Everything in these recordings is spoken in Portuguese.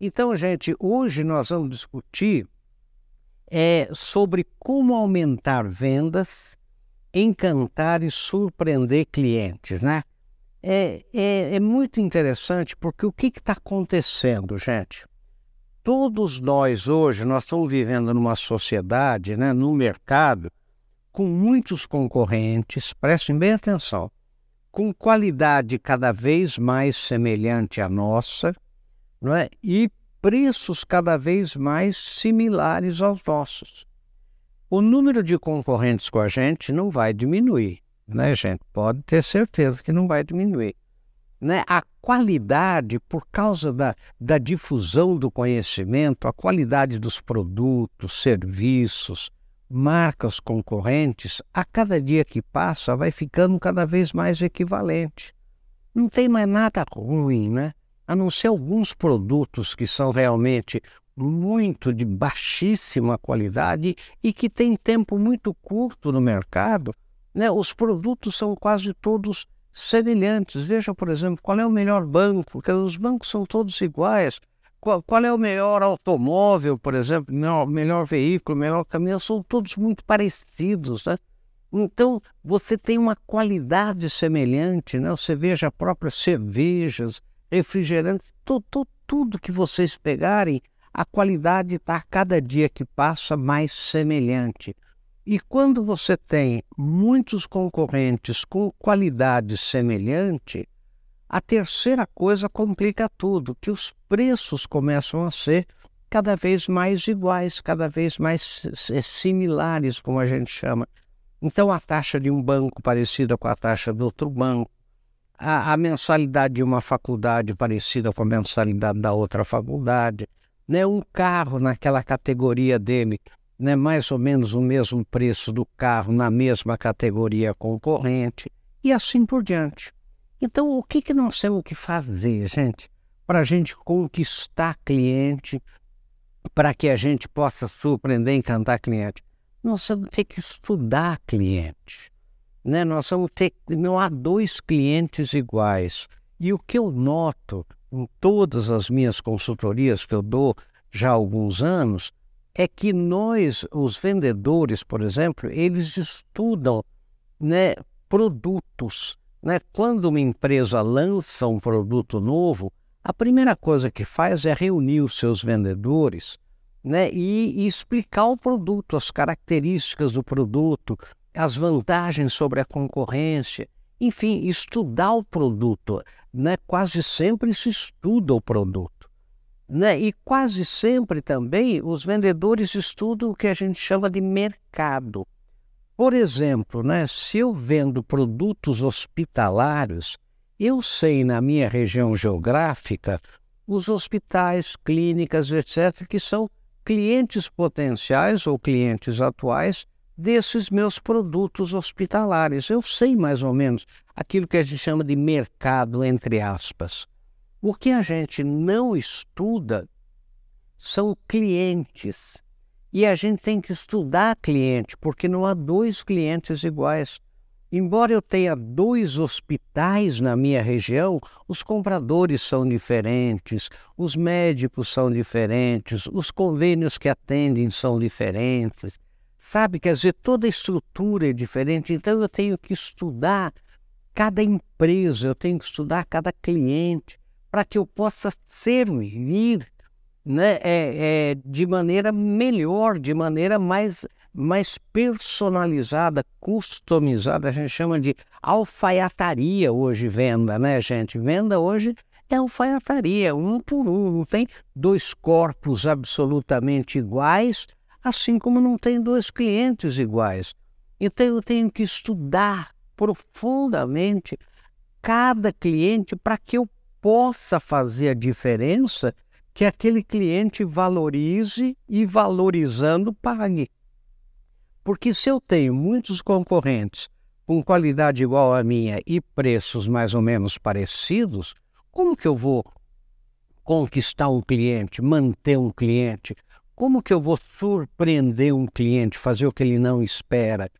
Então, gente, hoje nós vamos discutir é, sobre como aumentar vendas, encantar e surpreender clientes, né? É, é, é muito interessante porque o que está acontecendo, gente? Todos nós hoje, nós estamos vivendo numa sociedade, né, num mercado, com muitos concorrentes, prestem bem atenção, com qualidade cada vez mais semelhante à nossa, não é? e preços cada vez mais similares aos nossos. O número de concorrentes com a gente não vai diminuir, né, gente? Pode ter certeza que não vai diminuir. Né? A qualidade, por causa da, da difusão do conhecimento, a qualidade dos produtos, serviços, marcas concorrentes, a cada dia que passa, vai ficando cada vez mais equivalente. Não tem mais nada ruim, né? A não ser alguns produtos que são realmente muito de baixíssima qualidade e que têm tempo muito curto no mercado, né? os produtos são quase todos semelhantes. Veja, por exemplo, qual é o melhor banco, porque os bancos são todos iguais. Qual, qual é o melhor automóvel, por exemplo, melhor, melhor veículo, melhor caminhão, são todos muito parecidos. Né? Então, você tem uma qualidade semelhante, né? você veja as próprias cervejas, refrigerantes, tudo, tudo que vocês pegarem, a qualidade está cada dia que passa mais semelhante. E quando você tem muitos concorrentes com qualidade semelhante, a terceira coisa complica tudo, que os preços começam a ser cada vez mais iguais, cada vez mais similares, como a gente chama. Então, a taxa de um banco parecida com a taxa do outro banco, a, a, mensalidade de uma faculdade parecida com a mensalidade da outra faculdade, né? um carro naquela categoria dele, né? mais ou menos o mesmo preço do carro na mesma categoria concorrente, e assim por diante. Então, o que, que nós temos que fazer, gente, para a gente conquistar cliente, para que a gente possa surpreender e encantar cliente? Nós ter que estudar cliente né, nós vamos ter, não há dois clientes iguais. E o que eu noto em todas as minhas consultorias que eu dou já há alguns anos é que nós, os vendedores, por exemplo, eles estudam né, produtos. Né? Quando uma empresa lança um produto novo, a primeira coisa que faz é reunir os seus vendedores né, e, e explicar o produto, as características do produto, as vantagens sobre a concorrência, enfim, estudar o produto. Né? Quase sempre se estuda o produto. Né? E quase sempre também os vendedores estudam o que a gente chama de mercado. Por exemplo, né, se eu vendo produtos hospitalários, eu sei na minha região geográfica os hospitais, clínicas, etc., que são clientes potenciais ou clientes atuais desses meus produtos hospitalares. Eu sei mais ou menos aquilo que a gente chama de mercado, entre aspas. O que a gente não estuda são clientes. E a gente tem que estudar cliente, porque não há dois clientes iguais. Embora eu tenha dois hospitais na minha região, os compradores são diferentes, os médicos são diferentes, os convênios que atendem são diferentes. Sabe, quer dizer, toda estrutura é diferente, então eu tenho que estudar cada empresa, eu tenho que estudar cada cliente, para que eu possa servir né, é, é, de maneira melhor, de maneira mais, mais personalizada, customizada. A gente chama de alfaiataria hoje, venda, né, gente? Venda hoje é alfaiataria, um por um, não tem dois corpos absolutamente iguais assim como não tem dois clientes iguais. Então eu tenho que estudar profundamente cada cliente para que eu possa fazer a diferença que aquele cliente valorize e valorizando pague. Porque se eu tenho muitos concorrentes com qualidade igual à minha e preços mais ou menos parecidos, como que eu vou conquistar um cliente, manter um cliente, como que eu vou surpreender um cliente, fazer o que ele não espera?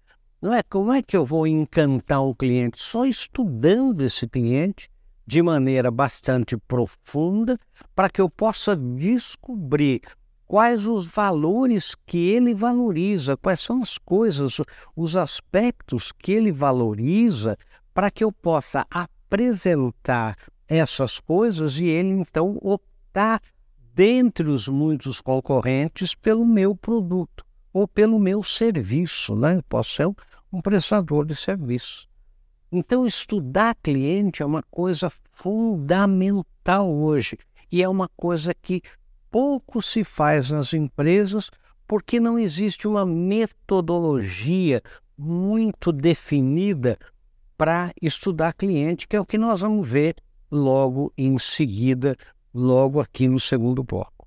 Não é? Como é que eu vou encantar o cliente? Só estudando esse cliente, de maneira bastante profunda para que eu possa descobrir quais os valores que ele valoriza, quais são as coisas, os aspectos que ele valoriza, para que eu possa apresentar essas coisas e ele então optar dentre os muitos concorrentes pelo meu produto ou pelo meu serviço, né? Eu posso ser um prestador de serviço. Então, estudar cliente é uma coisa fundamental hoje e é uma coisa que pouco se faz nas empresas porque não existe uma metodologia muito definida para estudar cliente, que é o que nós vamos ver logo em seguida, logo aqui no segundo bloco.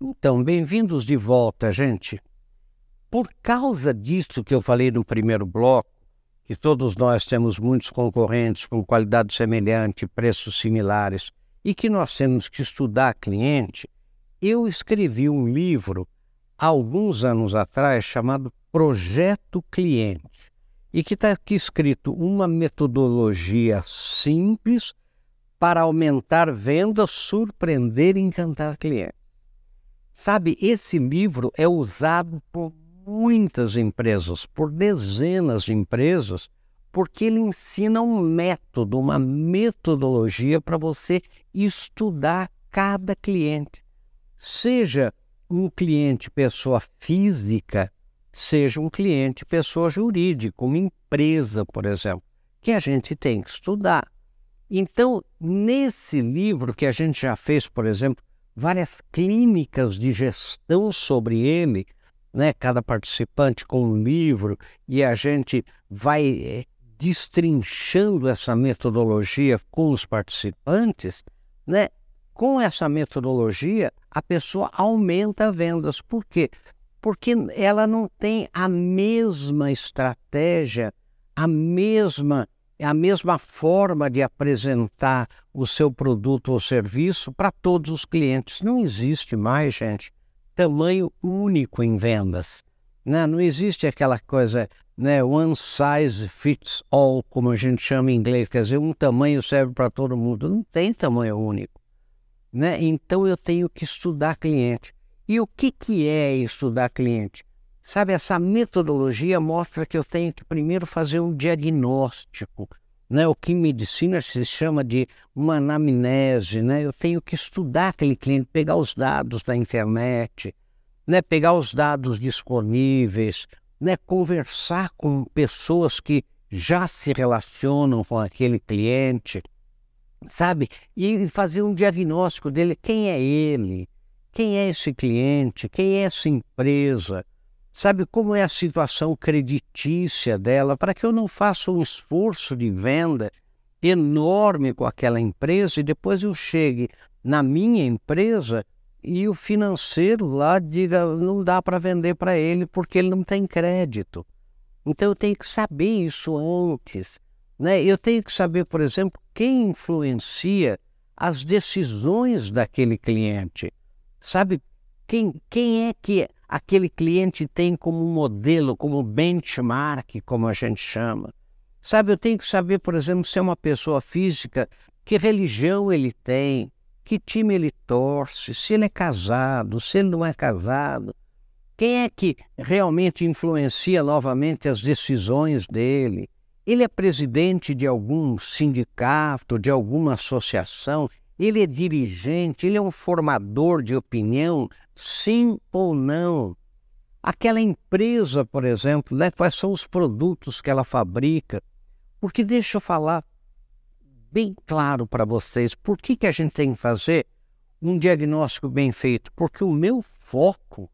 Então, bem-vindos de volta, gente. Por causa disso que eu falei no primeiro bloco, que todos nós temos muitos concorrentes com qualidade semelhante, preços similares, e que nós temos que estudar cliente, eu escrevi um livro há alguns anos atrás chamado Projeto Cliente, e que está aqui escrito uma metodologia simples para aumentar vendas, surpreender e encantar clientes. Sabe, esse livro é usado por muitas empresas, por dezenas de empresas, porque ele ensina um método, uma metodologia para você estudar cada cliente. Seja um cliente pessoa física, seja um cliente pessoa jurídica, uma empresa, por exemplo, que a gente tem que estudar. Então, nesse livro que a gente já fez, por exemplo, várias clínicas de gestão sobre ele, né, cada participante com um livro, e a gente vai é, destrinchando essa metodologia com os participantes, né, com essa metodologia, a pessoa aumenta vendas. Por quê? Porque ela não tem a mesma estratégia, a mesma a mesma forma de apresentar o seu produto ou serviço para todos os clientes. Não existe mais, gente, tamanho único em vendas. Né? Não existe aquela coisa, né, one size fits all, como a gente chama em inglês, quer dizer, um tamanho serve para todo mundo. Não tem tamanho único. Né? Então eu tenho que estudar cliente. E o que, que é estudar cliente? Sabe, essa metodologia mostra que eu tenho que primeiro fazer um diagnóstico né, o que em medicina se chama de uma anamnese, né? Eu tenho que estudar aquele cliente, pegar os dados da internet, né, pegar os dados disponíveis, né, conversar com pessoas que já se relacionam com aquele cliente, sabe? E fazer um diagnóstico dele, quem é ele? Quem é esse cliente? Quem é essa empresa? sabe como é a situação creditícia dela, para que eu não faça um esforço de venda enorme com aquela empresa e depois eu chegue na minha empresa e o financeiro lá diga não dá para vender para ele porque ele não tem crédito. Então eu tenho que saber isso antes. Né? Eu tenho que saber, por exemplo, quem influencia as decisões daquele cliente. Sabe, quem, quem é que aquele cliente tem como modelo, como benchmark, como a gente chama. Sabe, eu tenho que saber, por exemplo, se é uma pessoa física, que religião ele tem, que time ele torce, se ele é casado, se ele não é casado. Quem é que realmente influencia novamente as decisões dele? Ele é presidente de algum sindicato, de alguma associação? Ele é dirigente? Ele é um formador de opinião? sim ou não. Aquela empresa, por exemplo, né, quais são os produtos que ela fabrica. Porque deixa eu falar bem claro para vocês por que, que a gente tem que fazer um diagnóstico bem feito. Porque o meu foco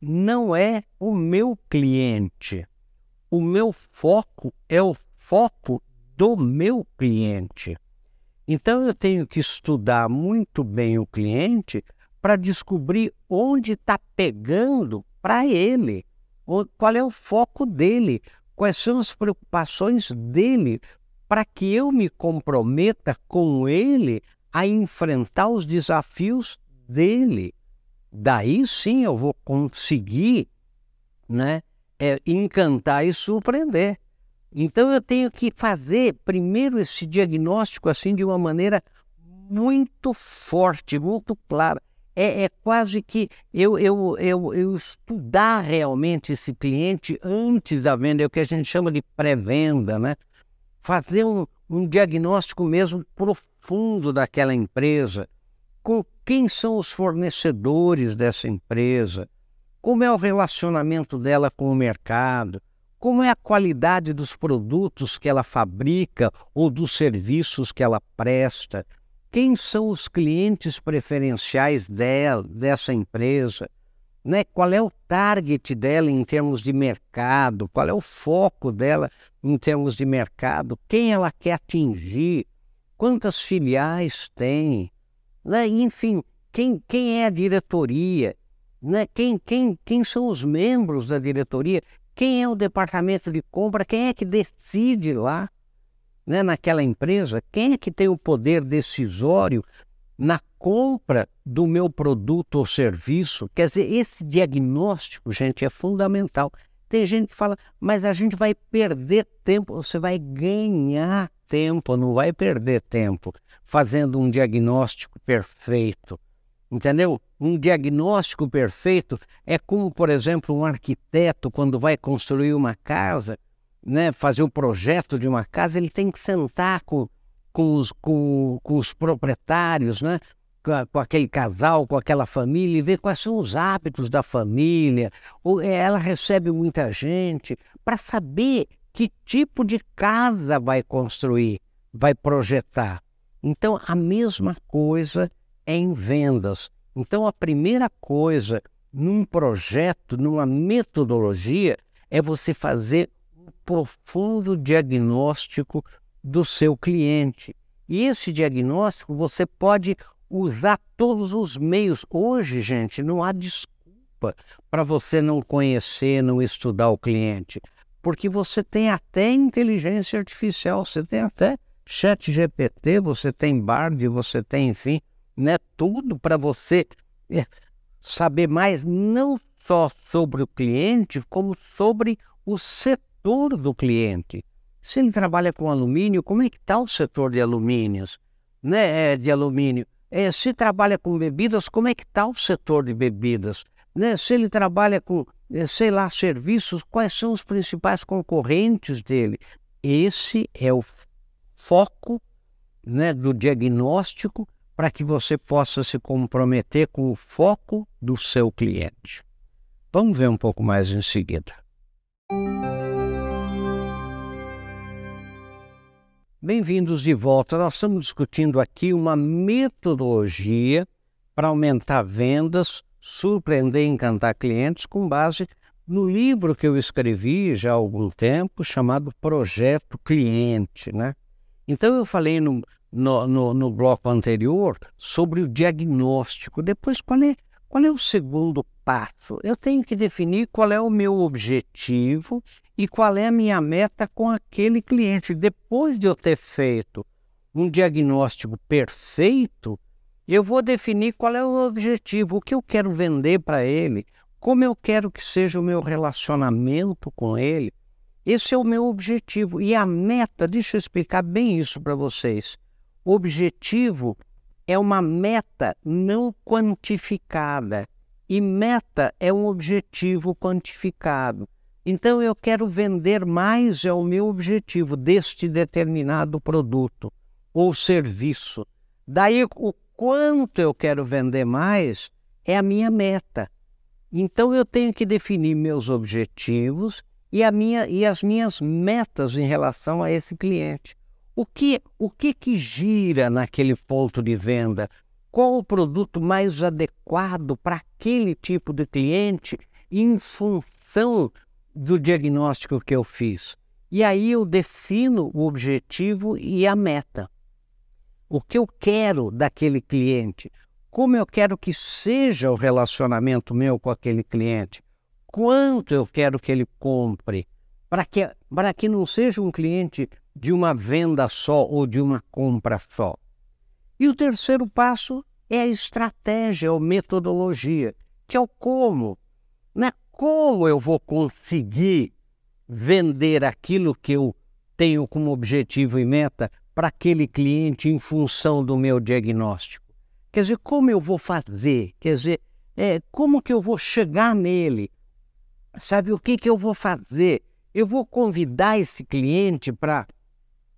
não é o meu cliente. O meu foco é o foco do meu cliente. Então eu tenho que estudar muito bem o cliente para descobrir onde está pegando para ele, qual é o foco dele, quais são as preocupações dele, para que eu me comprometa com ele a enfrentar os desafios dele. Daí sim eu vou conseguir né, é, encantar e surpreender. Então eu tenho que fazer primeiro esse diagnóstico assim de uma maneira muito forte, muito clara. É, é quase que eu, eu, eu, eu estudar realmente esse cliente antes da venda, é o que a gente chama de pré-venda, né? Fazer um, um diagnóstico mesmo profundo daquela empresa, com quem são os fornecedores dessa empresa, como é o relacionamento dela com o mercado, como é a qualidade dos produtos que ela fabrica ou dos serviços que ela presta, quem são os clientes preferenciais dela, dessa empresa, né? qual é o target dela em termos de mercado, qual é o foco dela em termos de mercado, quem ela quer atingir, quantas filiais tem, né? enfim, quem, quem é a diretoria, né? quem, quem, quem são os membros da diretoria, quem é o departamento de compra, quem é que decide lá né, naquela empresa, quem é que tem o poder decisório na compra do meu produto ou serviço? Quer dizer, esse diagnóstico, gente, é fundamental. Tem gente que fala, mas a gente vai perder tempo. Você vai ganhar tempo, não vai perder tempo fazendo um diagnóstico perfeito. Entendeu? Um diagnóstico perfeito é como, por exemplo, um arquiteto, quando vai construir uma casa, né, fazer o projeto de uma casa, ele tem que sentar com, com, os, com, com os proprietários, né, com, com, aquele casal, com aquela família, e ver quais são os hábitos da família. Ou é, ela recebe muita gente, para saber que tipo de casa vai construir, vai projetar. Então, a mesma coisa é em vendas. Então, a primeira coisa num projeto, numa metodologia, é você fazer um profundo diagnóstico do seu cliente. E esse diagnóstico você pode usar todos os meios. Hoje, gente, não há desculpa para você não conhecer, não estudar o cliente, porque você tem até inteligência artificial, você tem até chat GPT, você tem Bard, você tem, enfim, né, tudo para você é, saber mais não só sobre o cliente, como sobre o setor do cliente. Se ele trabalha com alumínio, como é que está o setor de alumínios, né, é, de alumínio? É, se trabalha com bebidas, como é que está o setor de bebidas? Né? Se ele trabalha com, é, sei lá, serviços, quais são os principais concorrentes dele? Esse é o foco né, do diagnóstico para que você possa se comprometer com o foco do seu cliente. Vamos ver um pouco mais em seguida. Bem-vindos de volta. Nós estamos discutindo aqui uma metodologia para aumentar vendas, surpreender e encantar clientes com base no livro que eu escrevi já há algum tempo, chamado Projeto Cliente. Né? Então, eu falei no, no, no, no bloco anterior sobre o diagnóstico. Depois, qual é, qual é o segundo passo? Eu tenho que definir qual é o meu objetivo e qual é a minha meta com aquele cliente. Depois de eu ter feito um diagnóstico perfeito, eu vou definir qual é o objetivo, o que eu quero vender para ele, como eu quero que seja o meu relacionamento com ele. Esse é o meu objetivo. E a meta, deixa eu explicar bem isso para vocês. O objetivo é uma meta não quantificada e meta é um objetivo quantificado. Então eu quero vender mais é o meu objetivo deste determinado produto ou serviço. Daí o quanto eu quero vender mais é a minha meta. Então eu tenho que definir meus objetivos e, a minha, e as minhas metas em relação a esse cliente. O que, o que que gira naquele ponto de venda? Qual o produto mais adequado para aquele tipo de cliente em função do diagnóstico que eu fiz? E aí eu defino o objetivo e a meta. O que eu quero daquele cliente? Como eu quero que seja o relacionamento meu com aquele cliente? Quanto eu quero que ele compre? Para que, para que não seja um cliente de uma venda só ou de uma compra só. E o terceiro passo é a estratégia ou metodologia, que é o como. Né? Como eu vou conseguir vender aquilo que eu tenho como objetivo e meta para aquele cliente em função do meu diagnóstico? Quer dizer, como eu vou fazer? Quer dizer, é, como que eu vou chegar nele? Sabe o que, que eu vou fazer? Eu vou convidar esse cliente para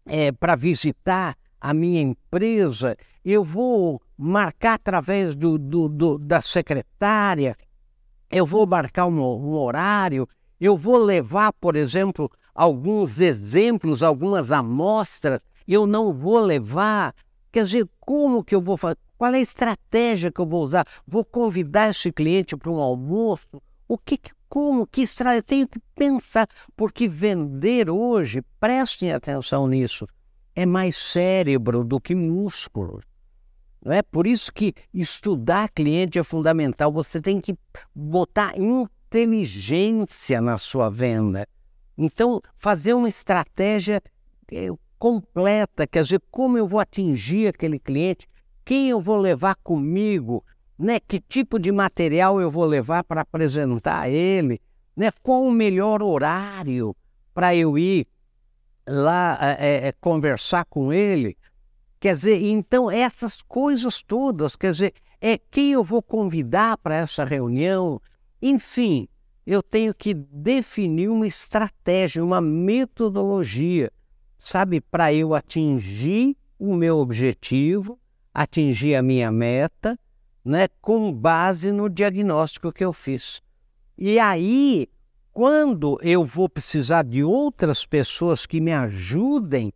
é, visitar a minha empresa, eu vou marcar através do, do, do da secretária, eu vou marcar um, um horário, eu vou levar, por exemplo, alguns exemplos, algumas amostras, eu não vou levar. Quer dizer, como que eu vou fazer? Qual é a estratégia que eu vou usar? Vou convidar esse cliente para um almoço? O que, como, que estratégia? Eu tenho que pensar, porque vender hoje, prestem atenção nisso, é mais cérebro do que músculo. Não é por isso que estudar cliente é fundamental. Você tem que botar inteligência na sua venda. Então, fazer uma estratégia eh, completa, quer dizer, como eu vou atingir aquele cliente, quem eu vou levar comigo, né? Que tipo de material eu vou levar para apresentar a ele, né? Qual o melhor horário para eu ir lá é, é, conversar com ele? Quer dizer, então essas coisas todas, quer dizer, é quem eu vou convidar para essa reunião, enfim, eu tenho que definir uma estratégia, uma metodologia, sabe, para eu atingir o meu objetivo atingir a minha meta, né, com base no diagnóstico que eu fiz. E aí, quando eu vou precisar de outras pessoas que me ajudem,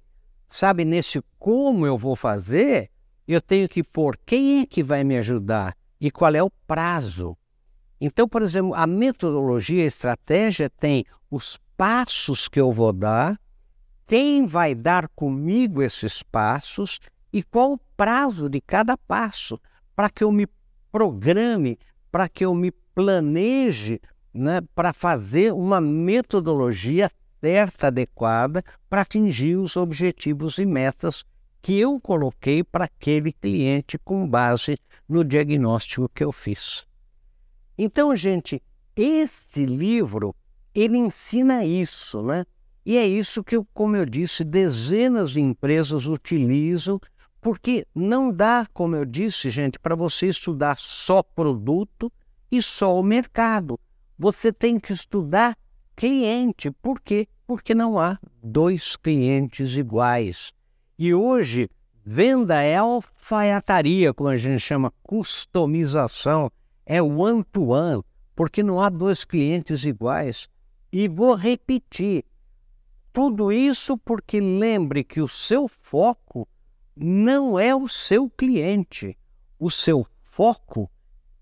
sabe, nesse como eu vou fazer, eu tenho que pôr quem é que vai me ajudar e qual é o prazo. Então, por exemplo, a metodologia, a estratégia tem os passos que eu vou dar, quem vai dar comigo esses passos e qual o prazo de cada passo para que eu me programe, para que eu me planeje né, para fazer uma metodologia certa, adequada, para atingir os objetivos e metas que eu coloquei para aquele cliente com base no diagnóstico que eu fiz. Então, gente, este livro ele ensina isso, né? E é isso que, como eu disse, dezenas de empresas utilizam porque não dá, como eu disse, gente, para você estudar só produto e só o mercado. Você tem que estudar cliente. Por quê? Porque não há dois clientes iguais. E hoje, venda é alfaiataria, como a gente chama, customização, é one-to-one, -one, porque não há dois clientes iguais. E vou repetir, tudo isso porque lembre que o seu foco não é o seu cliente. O seu foco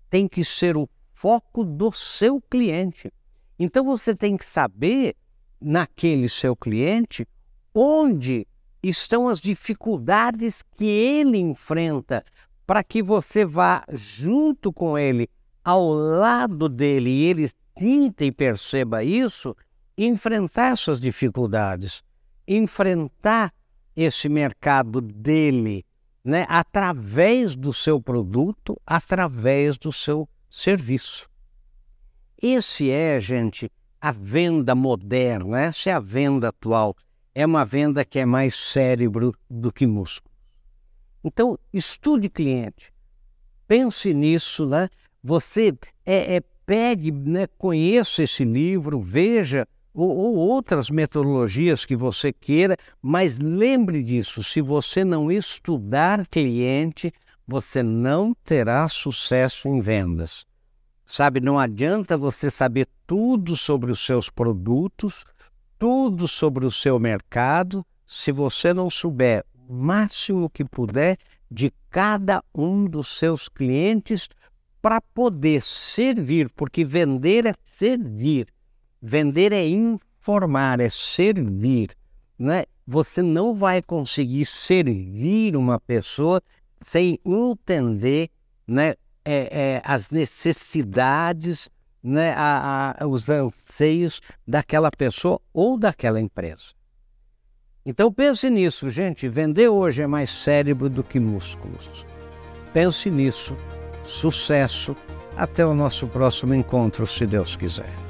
tem que ser o foco do seu cliente. Então você tem que saber, naquele seu cliente, onde estão as dificuldades que ele enfrenta, para que você vá junto com ele, ao lado dele, e ele sinta e perceba isso, enfrentar essas dificuldades, enfrentar esse mercado dele, né, através do seu produto, através do seu serviço. Esse é, gente, a venda moderna, essa é a venda atual. É uma venda que é mais cérebro do que músculo. Então, estude cliente, pense nisso, né? Você é, é pegue, né, conheça esse livro, veja ou, ou outras metodologias que você queira, mas lembre disso: se você não estudar cliente, você não terá sucesso em vendas. Sabe, não adianta você saber tudo sobre os seus produtos, tudo sobre o seu mercado, se você não souber o máximo que puder de cada um dos seus clientes para poder servir, porque vender é servir. Vender é informar, é servir. Né? Você não vai conseguir servir uma pessoa sem entender né, é, é, as necessidades, né, a, a, os anseios daquela pessoa ou daquela empresa. Então pense nisso, gente. Vender hoje é mais cérebro do que músculos. Pense nisso. Sucesso. Até o nosso próximo encontro, se Deus quiser.